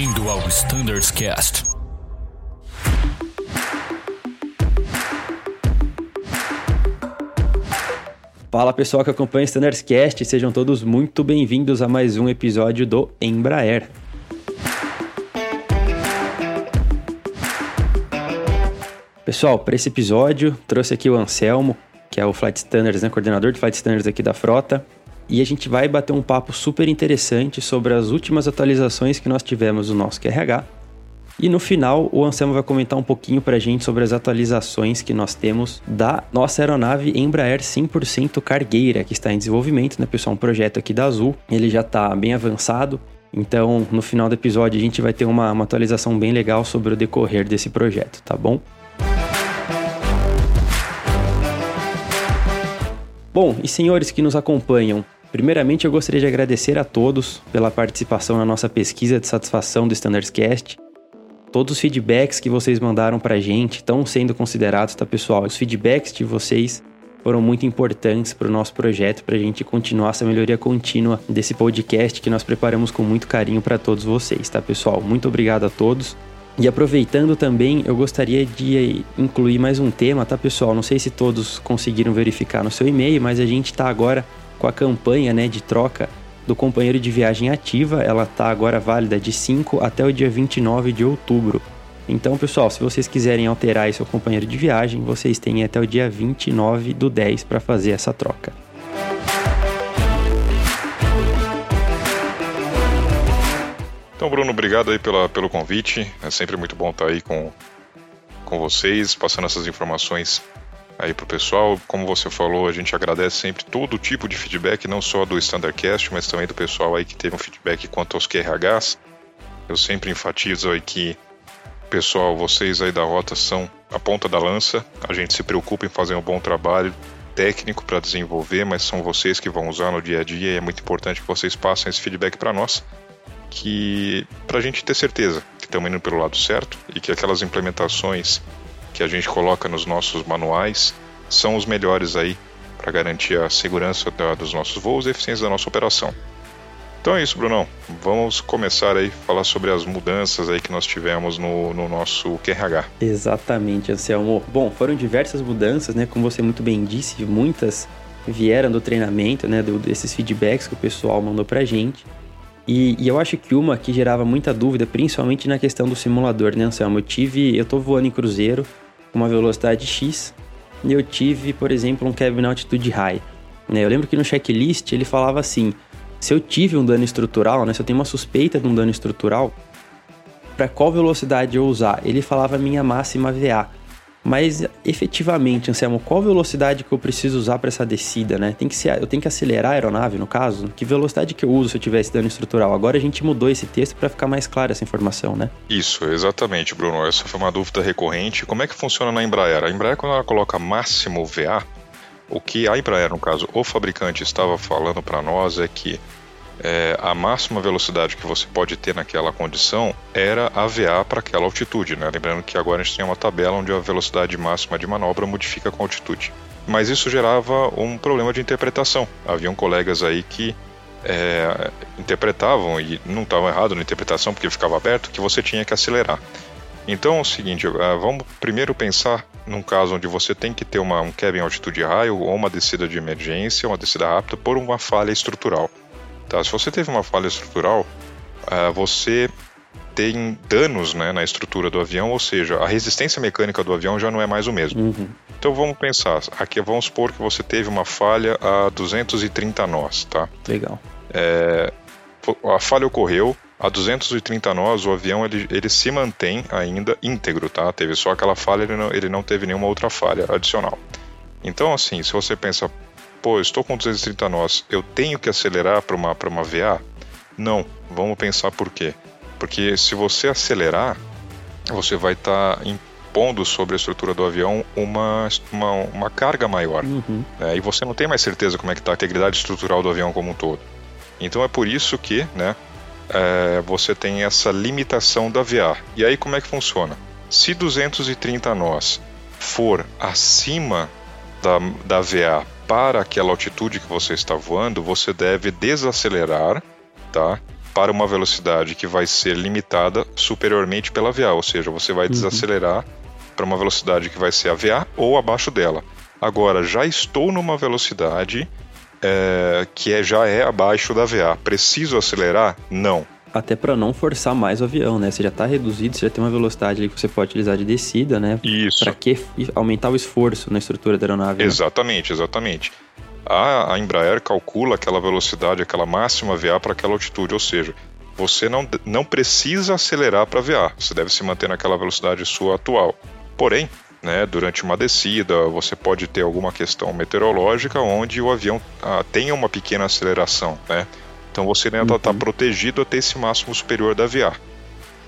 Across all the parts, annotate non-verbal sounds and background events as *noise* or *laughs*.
Bem-vindo ao Standards Cast. Fala pessoal que acompanha o Standards Cast, sejam todos muito bem-vindos a mais um episódio do Embraer. Pessoal, para esse episódio, trouxe aqui o Anselmo, que é o Flight Standards, né, coordenador de Flight Standards aqui da frota, e a gente vai bater um papo super interessante sobre as últimas atualizações que nós tivemos no nosso QRH. E no final, o Anselmo vai comentar um pouquinho para a gente sobre as atualizações que nós temos da nossa aeronave Embraer 100% cargueira, que está em desenvolvimento, né, pessoal? Um projeto aqui da Azul, ele já está bem avançado. Então, no final do episódio, a gente vai ter uma, uma atualização bem legal sobre o decorrer desse projeto, tá bom? Bom, e senhores que nos acompanham, primeiramente eu gostaria de agradecer a todos pela participação na nossa pesquisa de satisfação do Standards Cast. Todos os feedbacks que vocês mandaram pra gente estão sendo considerados, tá pessoal? Os feedbacks de vocês foram muito importantes para o nosso projeto, para a gente continuar essa melhoria contínua desse podcast que nós preparamos com muito carinho para todos vocês, tá pessoal? Muito obrigado a todos. E aproveitando também, eu gostaria de incluir mais um tema, tá pessoal? Não sei se todos conseguiram verificar no seu e-mail, mas a gente está agora com a campanha né, de troca do companheiro de viagem ativa. Ela está agora válida de 5 até o dia 29 de outubro. Então, pessoal, se vocês quiserem alterar seu companheiro de viagem, vocês têm até o dia 29 do 10 para fazer essa troca. Então, Bruno, obrigado aí pela, pelo convite. É sempre muito bom estar aí com, com vocês, passando essas informações aí pro pessoal. Como você falou, a gente agradece sempre todo tipo de feedback, não só do Standardcast, mas também do pessoal aí que teve um feedback quanto aos QRHs. Eu sempre enfatizo aí que, pessoal, vocês aí da rota são a ponta da lança. A gente se preocupa em fazer um bom trabalho técnico para desenvolver, mas são vocês que vão usar no dia a dia e é muito importante que vocês passem esse feedback para nós que para a gente ter certeza que estamos indo pelo lado certo e que aquelas implementações que a gente coloca nos nossos manuais são os melhores aí para garantir a segurança dos nossos voos e a eficiência da nossa operação. Então é isso, Brunão. Vamos começar aí a falar sobre as mudanças aí que nós tivemos no, no nosso QRH. Exatamente, Anselmo. Bom, foram diversas mudanças, né? Como você muito bem disse, muitas vieram do treinamento, né? Do, desses feedbacks que o pessoal mandou pra gente. E, e, eu acho que uma que gerava muita dúvida, principalmente na questão do simulador, né, Anselmo? Eu tive, eu tô voando em cruzeiro com uma velocidade X e eu tive, por exemplo, um cabin altitude high. Né? Eu lembro que no checklist ele falava assim: se eu tive um dano estrutural, né, se eu tenho uma suspeita de um dano estrutural, para qual velocidade eu usar? Ele falava minha máxima VA. Mas efetivamente, Anselmo, qual velocidade que eu preciso usar para essa descida, né? Tem que ser, eu tenho que acelerar a aeronave, no caso? Que velocidade que eu uso se eu tivesse dano estrutural? Agora a gente mudou esse texto para ficar mais clara essa informação, né? Isso, exatamente, Bruno. Essa foi uma dúvida recorrente. Como é que funciona na Embraer? A Embraer, quando ela coloca máximo VA, o que a Embraer, no caso, o fabricante estava falando para nós é que é, a máxima velocidade que você pode ter naquela condição era a VA para aquela altitude, né? Lembrando que agora a gente tem uma tabela onde a velocidade máxima de manobra modifica com a altitude. Mas isso gerava um problema de interpretação. Haviam colegas aí que é, interpretavam, e não estavam errado na interpretação porque ficava aberto, que você tinha que acelerar. Então é o seguinte, é, vamos primeiro pensar num caso onde você tem que ter uma, um cabin altitude high ou uma descida de emergência, uma descida rápida por uma falha estrutural. Tá? Se você teve uma falha estrutural, uh, você tem danos né, na estrutura do avião, ou seja, a resistência mecânica do avião já não é mais o mesmo. Uhum. Então vamos pensar, aqui vamos supor que você teve uma falha a 230 nós, tá? Legal. É, a falha ocorreu, a 230 nós, o avião ele, ele se mantém ainda íntegro, tá? Teve só aquela falha, ele não, ele não teve nenhuma outra falha adicional. Então, assim, se você pensa, pô, estou com 230 nós, eu tenho que acelerar para uma, uma VA? Não, vamos pensar por quê. Porque se você acelerar, você vai estar tá impondo sobre a estrutura do avião uma, uma, uma carga maior. Uhum. Né? E você não tem mais certeza como é que está a integridade estrutural do avião como um todo. Então é por isso que né, é, você tem essa limitação da VA. E aí como é que funciona? Se 230 nós for acima da, da VA para aquela altitude que você está voando, você deve desacelerar, tá? para uma velocidade que vai ser limitada superiormente pela VA, ou seja, você vai uhum. desacelerar para uma velocidade que vai ser a VA ou abaixo dela. Agora, já estou numa velocidade é, que é, já é abaixo da VA. Preciso acelerar? Não. Até para não forçar mais o avião, né? Você já está reduzido, você já tem uma velocidade que você pode utilizar de descida, né? Isso. Para que aumentar o esforço na estrutura da aeronave? Né? Exatamente, exatamente. A, a Embraer calcula aquela velocidade, aquela máxima VA para aquela altitude, ou seja, você não, não precisa acelerar para VA, você deve se manter naquela velocidade sua atual. Porém, né, durante uma descida, você pode ter alguma questão meteorológica onde o avião ah, tenha uma pequena aceleração, né? Então você ainda está uhum. protegido até esse máximo superior da VA.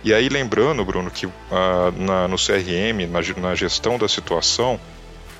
E aí lembrando, Bruno, que ah, na, no CRM, na, na, gestão da situação,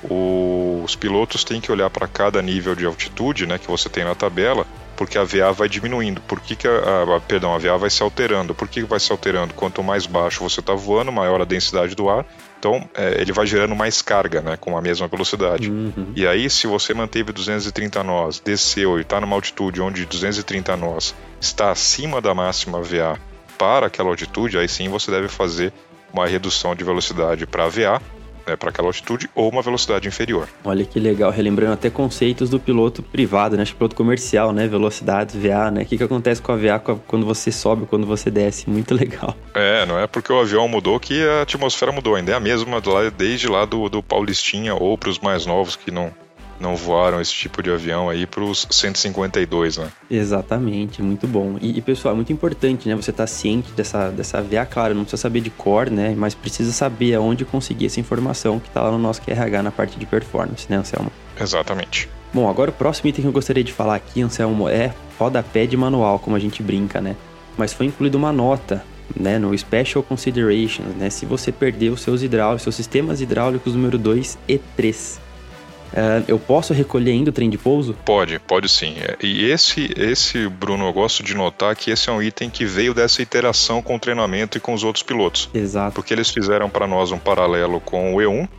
o, os pilotos têm que olhar para cada nível de altitude né, que você tem na tabela, porque a VA vai diminuindo. Por que, que a, a, perdão, a VA vai se alterando? Por que, que vai se alterando? Quanto mais baixo você está voando, maior a densidade do ar, então é, ele vai gerando mais carga, né, com a mesma velocidade. Uhum. E aí, se você manteve 230 nós, desceu e está numa altitude onde 230 nós está acima da máxima VA para aquela altitude, aí sim você deve fazer uma redução de velocidade para VA né, para aquela altitude ou uma velocidade inferior. Olha que legal, relembrando até conceitos do piloto privado, né? Acho que piloto comercial, né? Velocidades, VA, né? O que, que acontece com a VA quando você sobe, quando você desce? Muito legal. *laughs* É, não é porque o avião mudou que a atmosfera mudou, ainda é a mesma desde lá do, do Paulistinha ou para os mais novos que não, não voaram esse tipo de avião aí para os 152, né? Exatamente, muito bom. E, e, pessoal, é muito importante, né? Você estar tá ciente dessa, dessa VA, claro, não precisa saber de cor, né? Mas precisa saber aonde conseguir essa informação que está lá no nosso QRH na parte de performance, né, Anselmo? Exatamente. Bom, agora o próximo item que eu gostaria de falar aqui, Anselmo, é rodapé de manual, como a gente brinca, né? Mas foi incluída uma nota né, no Special Considerations, né, se você perder os seus hidráulicos, seus sistemas hidráulicos número 2 e 3. Uh, eu posso recolher ainda o trem de pouso? Pode, pode sim. É, e esse, esse, Bruno, eu gosto de notar que esse é um item que veio dessa interação com o treinamento e com os outros pilotos. Exato. Porque eles fizeram para nós um paralelo com o E1,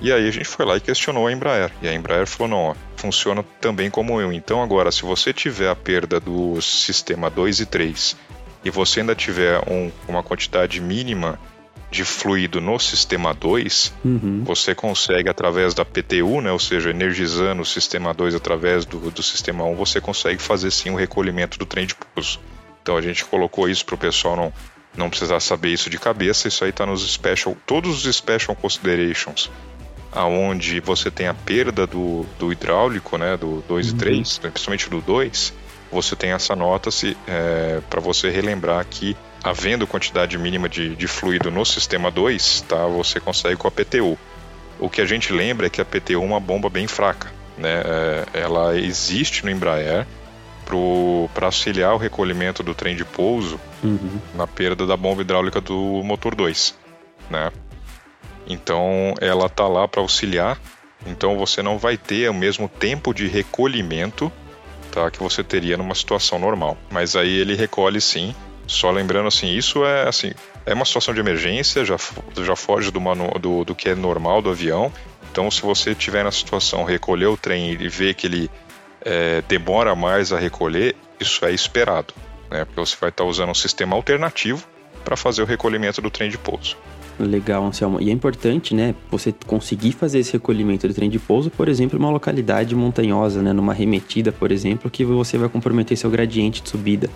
e aí a gente foi lá e questionou a Embraer. E a Embraer falou: não, ó, funciona também como o E1. Então agora, se você tiver a perda do sistema 2 e 3 e você ainda tiver um, uma quantidade mínima de fluido no sistema 2, uhum. você consegue através da PTU, né, ou seja, energizando o sistema 2 através do, do sistema 1, um, você consegue fazer sim o recolhimento do trem de pouso. Então a gente colocou isso para o pessoal não, não precisar saber isso de cabeça, isso aí está nos special, todos os special considerations, aonde você tem a perda do, do hidráulico, né, do 2 uhum. e 3, principalmente do 2, você tem essa nota é, para você relembrar que havendo quantidade mínima de, de fluido no sistema 2, tá, você consegue com a PTU. O que a gente lembra é que a PTU é uma bomba bem fraca. Né? É, ela existe no Embraer para auxiliar o recolhimento do trem de pouso uhum. na perda da bomba hidráulica do motor 2. Né? Então ela tá lá para auxiliar. Então você não vai ter o mesmo tempo de recolhimento tá, que você teria numa situação normal. Mas aí ele recolhe sim só lembrando assim, isso é assim, é uma situação de emergência, já, já foge do, manu, do, do que é normal do avião. Então, se você tiver na situação recolher o trem e ver que ele é, demora mais a recolher, isso é esperado, né? Porque você vai estar usando um sistema alternativo para fazer o recolhimento do trem de pouso. Legal, Anselmo. E é importante, né, você conseguir fazer esse recolhimento do trem de pouso, por exemplo, em uma localidade montanhosa, né, numa remetida, por exemplo, que você vai comprometer seu gradiente de subida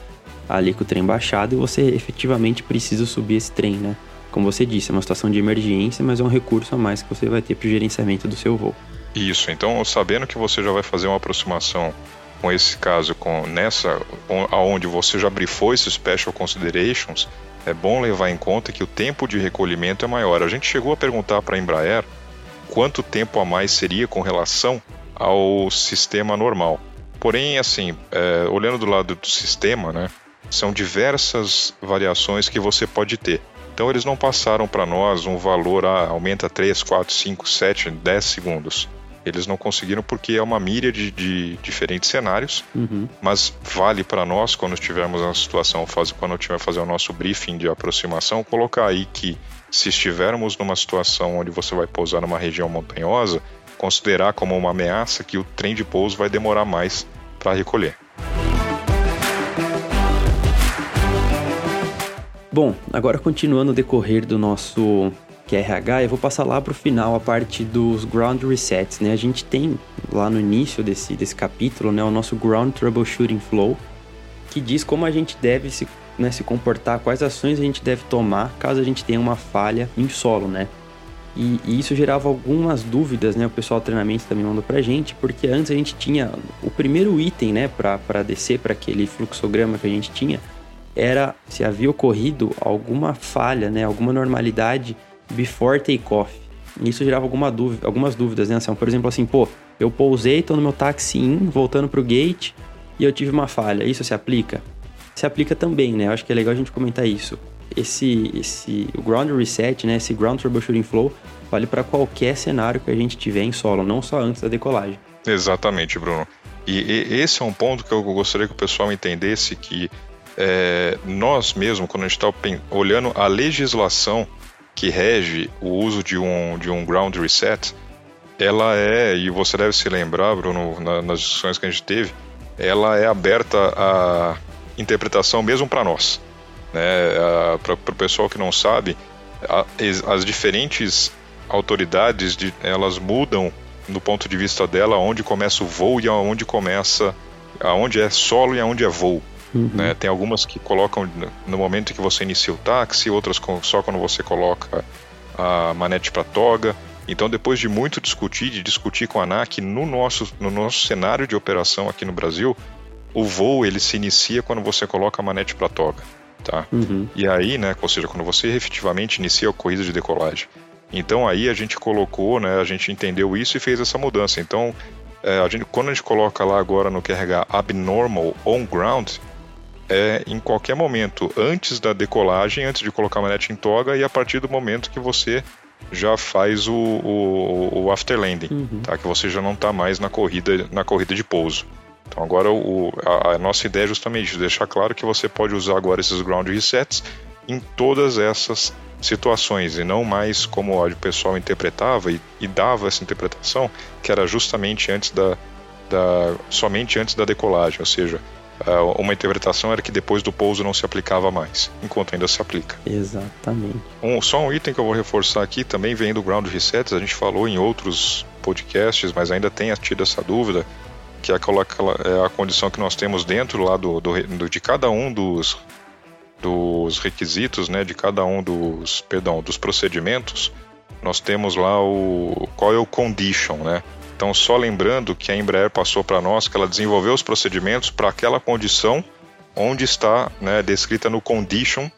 ali com o trem baixado e você efetivamente precisa subir esse trem, né? Como você disse, é uma situação de emergência, mas é um recurso a mais que você vai ter para o gerenciamento do seu voo. Isso, então sabendo que você já vai fazer uma aproximação com esse caso, com nessa, aonde você já brifou esses special considerations, é bom levar em conta que o tempo de recolhimento é maior. A gente chegou a perguntar para a Embraer quanto tempo a mais seria com relação ao sistema normal. Porém, assim, é, olhando do lado do sistema, né, são diversas variações que você pode ter. Então eles não passaram para nós um valor, ah, aumenta 3, 4, 5, 7, 10 segundos. Eles não conseguiram porque é uma míria de diferentes cenários, uhum. mas vale para nós, quando estivermos na situação, faz, quando tiver fazer o nosso briefing de aproximação, colocar aí que se estivermos numa situação onde você vai pousar numa região montanhosa, considerar como uma ameaça que o trem de pouso vai demorar mais para recolher. Bom, agora continuando o decorrer do nosso QRH, eu vou passar lá para o final a parte dos ground resets, né? A gente tem lá no início desse, desse capítulo, né, o nosso ground troubleshooting flow, que diz como a gente deve se, né, se comportar, quais ações a gente deve tomar caso a gente tenha uma falha em solo, né? E, e, isso gerava algumas dúvidas, né? O pessoal do treinamento também mandou pra gente, porque antes a gente tinha o primeiro item, né, para descer para aquele fluxograma que a gente tinha, era se havia ocorrido alguma falha, né, alguma normalidade before takeoff. Isso gerava alguma dúvida, algumas dúvidas, né? Assim, por exemplo, assim, pô, eu pousei, tô no meu taxi in, voltando pro gate e eu tive uma falha. Isso se aplica? Se aplica também, né? Eu acho que é legal a gente comentar isso. Esse, esse o ground reset, né? Esse ground troubleshooting flow vale para qualquer cenário que a gente tiver em solo, não só antes da decolagem. Exatamente, Bruno. E, e esse é um ponto que eu gostaria que o pessoal entendesse que é, nós mesmo, quando a gente está olhando a legislação que rege o uso de um, de um ground reset, ela é, e você deve se lembrar, Bruno, na, nas discussões que a gente teve, ela é aberta à interpretação mesmo para nós. Né? Para o pessoal que não sabe, a, as diferentes autoridades de, elas mudam do ponto de vista dela onde começa o voo e aonde começa aonde é solo e aonde é voo. Uhum. Né? Tem algumas que colocam no momento que você inicia o táxi, outras só quando você coloca a manete para toga. Então, depois de muito discutir, de discutir com a ANAC, no nosso, no nosso cenário de operação aqui no Brasil, o voo ele se inicia quando você coloca a manete para toga. Tá? Uhum. E aí, né, ou seja, quando você efetivamente inicia a corrida de decolagem. Então aí a gente colocou, né, a gente entendeu isso e fez essa mudança. Então, é, a gente, quando a gente coloca lá agora no QRH Abnormal On Ground, é em qualquer momento, antes da decolagem, antes de colocar a manete em toga e a partir do momento que você já faz o, o, o after landing, uhum. tá? que você já não está mais na corrida, na corrida de pouso. Então agora o, a, a, nossa ideia é justamente deixar claro que você pode usar agora esses ground resets em todas essas situações e não mais como o pessoal interpretava e, e dava essa interpretação que era justamente antes da, da somente antes da decolagem, ou seja, uma interpretação era que depois do pouso não se aplicava mais, enquanto ainda se aplica. Exatamente. Um, só um item que eu vou reforçar aqui também vem do Ground Resets, a gente falou em outros podcasts, mas ainda tem tido essa dúvida, que é aquela, aquela é a condição que nós temos dentro lá do, do, do, de cada um dos, dos requisitos, né, de cada um dos, perdão, dos procedimentos, nós temos lá o qual é o condition, né? Então, só lembrando que a Embraer passou para nós que ela desenvolveu os procedimentos para aquela condição onde está né, descrita no condition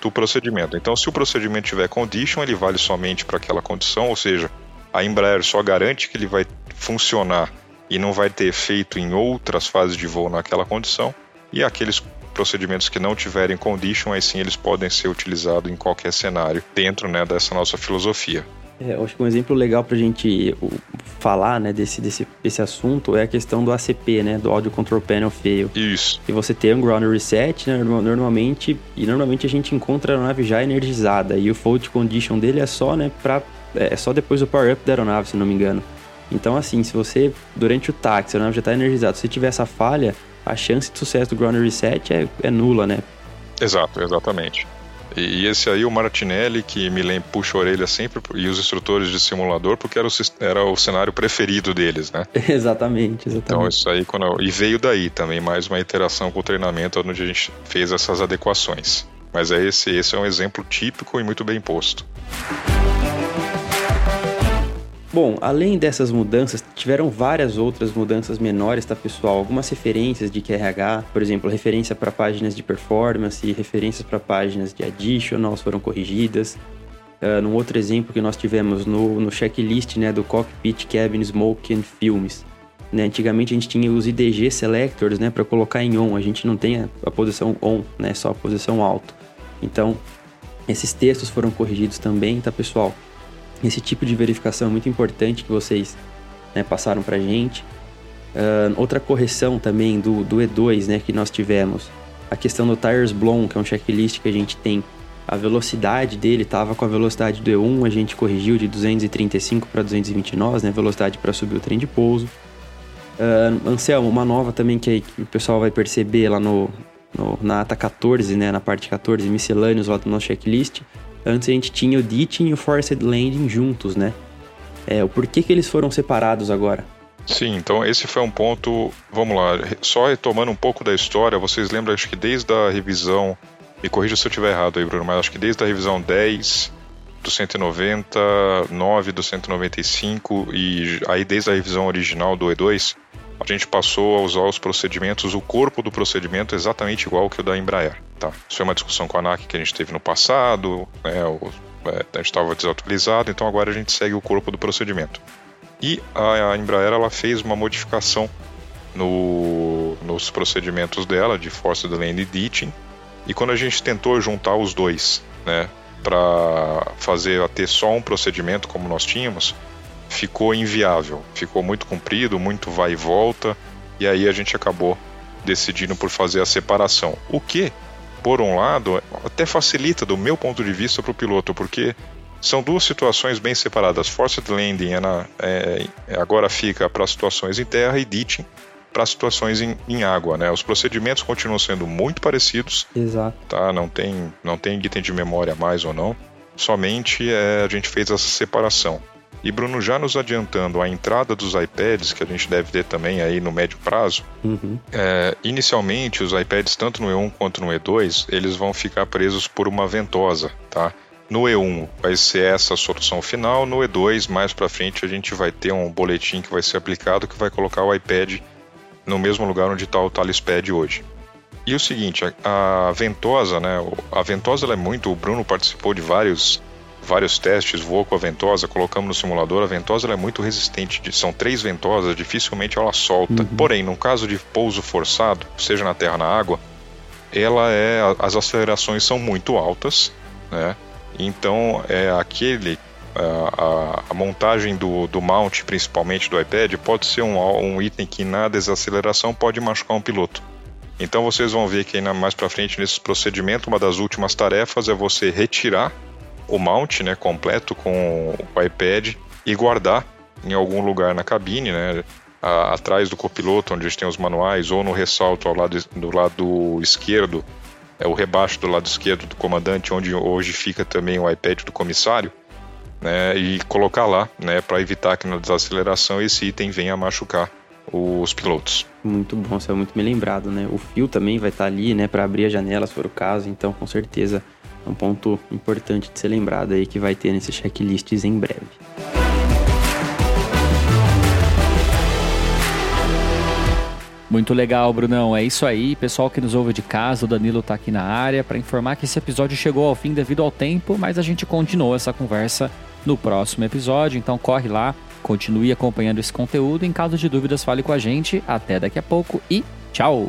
do procedimento. Então, se o procedimento tiver condition, ele vale somente para aquela condição, ou seja, a Embraer só garante que ele vai funcionar e não vai ter efeito em outras fases de voo naquela condição. E aqueles procedimentos que não tiverem condition, aí sim eles podem ser utilizados em qualquer cenário dentro né, dessa nossa filosofia. É, eu acho que um exemplo legal para a gente falar né, desse, desse, desse assunto é a questão do ACP, né, do Audio Control Panel Fail. Isso. E você tem um ground reset, né, normalmente, e normalmente a gente encontra a aeronave já energizada e o fault condition dele é só, né, pra, é só depois do power up da aeronave, se não me engano. Então, assim, se você, durante o táxi, a aeronave já está energizada, se tiver essa falha, a chance de sucesso do ground reset é, é nula, né? Exato, exatamente. E, esse aí, o Martinelli, que me lembra, puxa a orelha sempre, e os instrutores de simulador, porque era o, era o cenário preferido deles, né? exatamente, *laughs* exatamente. Então, isso aí, quando eu, e veio daí também, mais uma interação com o treinamento, onde a gente fez essas adequações. Mas é esse, esse é um exemplo típico e muito bem posto. Bom, além dessas mudanças, tiveram várias outras mudanças menores, tá pessoal? Algumas referências de QRH, por exemplo, referência para páginas de performance, referências para páginas de additionals foram corrigidas. Uh, num outro exemplo que nós tivemos no, no checklist né, do Cockpit Cabin Smoke and Films. Né, antigamente a gente tinha os IDG selectors né, para colocar em on, a gente não tem a, a posição on, né, só a posição alto. Então, esses textos foram corrigidos também, tá pessoal? Esse tipo de verificação é muito importante que vocês né, passaram para a gente. Uh, outra correção também do, do E2 né, que nós tivemos, a questão do Tires Blown, que é um checklist que a gente tem. A velocidade dele estava com a velocidade do E1, a gente corrigiu de 235 para 220 nós, né, velocidade para subir o trem de pouso. Uh, Anselmo, uma nova também que, que, o pessoal vai perceber lá no, no, na ata 14, né, na parte 14, miscelâneos lá do nosso checklist, antes a gente tinha o Ditching e o Forced Landing juntos, né? É, o porquê que eles foram separados agora? Sim, então esse foi um ponto. Vamos lá, só retomando um pouco da história, vocês lembram, acho que desde a revisão. Me corrija se eu estiver errado aí, Bruno, mas acho que desde a revisão 10 do 190, 9 do 195 e aí desde a revisão original do E2, a gente passou a usar os procedimentos, o corpo do procedimento exatamente igual que o da Embraer. Tá? Isso é uma discussão com a ANAC que a gente teve no passado, né, é, a gente estava desatualizado, então agora a gente segue o corpo do procedimento. E a Embraer ela fez uma modificação no, nos procedimentos dela de Force Lane e Ditching, e quando a gente tentou juntar os dois, né, para fazer a ter só um procedimento como nós tínhamos, ficou inviável, ficou muito comprido, muito vai e volta, e aí a gente acabou decidindo por fazer a separação. O que, por um lado, até facilita do meu ponto de vista para o piloto, porque são duas situações bem separadas. Forced landing é na, é, agora fica para situações em terra e ditching para situações em, em, água, né? Os procedimentos continuam sendo muito parecidos. Exato. Tá? Não tem, não tem item de memória mais ou não. Somente é, a gente fez essa separação. E Bruno, já nos adiantando a entrada dos iPads, que a gente deve ter também aí no médio prazo, uhum. é, inicialmente os iPads, tanto no E1 quanto no E2, eles vão ficar presos por uma ventosa, tá? No E1 vai ser essa a solução final, no E2, mais para frente, a gente vai ter um boletim que vai ser aplicado que vai colocar o iPad no mesmo lugar onde está o Talispad hoje. E o seguinte, a, a ventosa, né? A ventosa é muito. O Bruno participou de vários vários testes, voou com a ventosa, colocamos no simulador, a ventosa é muito resistente, são três ventosas, dificilmente ela solta. Uhum. Porém, no caso de pouso forçado, seja na terra ou na água, ela é, as acelerações são muito altas, né? Então, é aquele a, a, montagem do, do mount, principalmente do iPad, pode ser um, um item que na desaceleração pode machucar um piloto. Então vocês vão ver que mais para frente nesse procedimento, uma das últimas tarefas é você retirar o mount né, completo com o iPad e guardar em algum lugar na cabine, né, a, atrás do copiloto, onde a gente tem os manuais, ou no ressalto ao lado, do lado esquerdo, é o rebaixo do lado esquerdo do comandante, onde hoje fica também o iPad do comissário, né, e colocar lá, né, para evitar que na desaceleração esse item venha machucar os pilotos. Muito bom, você é muito bem lembrado, né? O fio também vai estar ali, né, para abrir a janela se for o caso, então com certeza é um ponto importante de ser lembrado aí que vai ter nesses checklists em breve. Muito legal, Brunão. É isso aí, pessoal que nos ouve de casa, o Danilo está aqui na área para informar que esse episódio chegou ao fim devido ao tempo, mas a gente continuou essa conversa no próximo episódio, então corre lá, continue acompanhando esse conteúdo. Em caso de dúvidas, fale com a gente. Até daqui a pouco e tchau!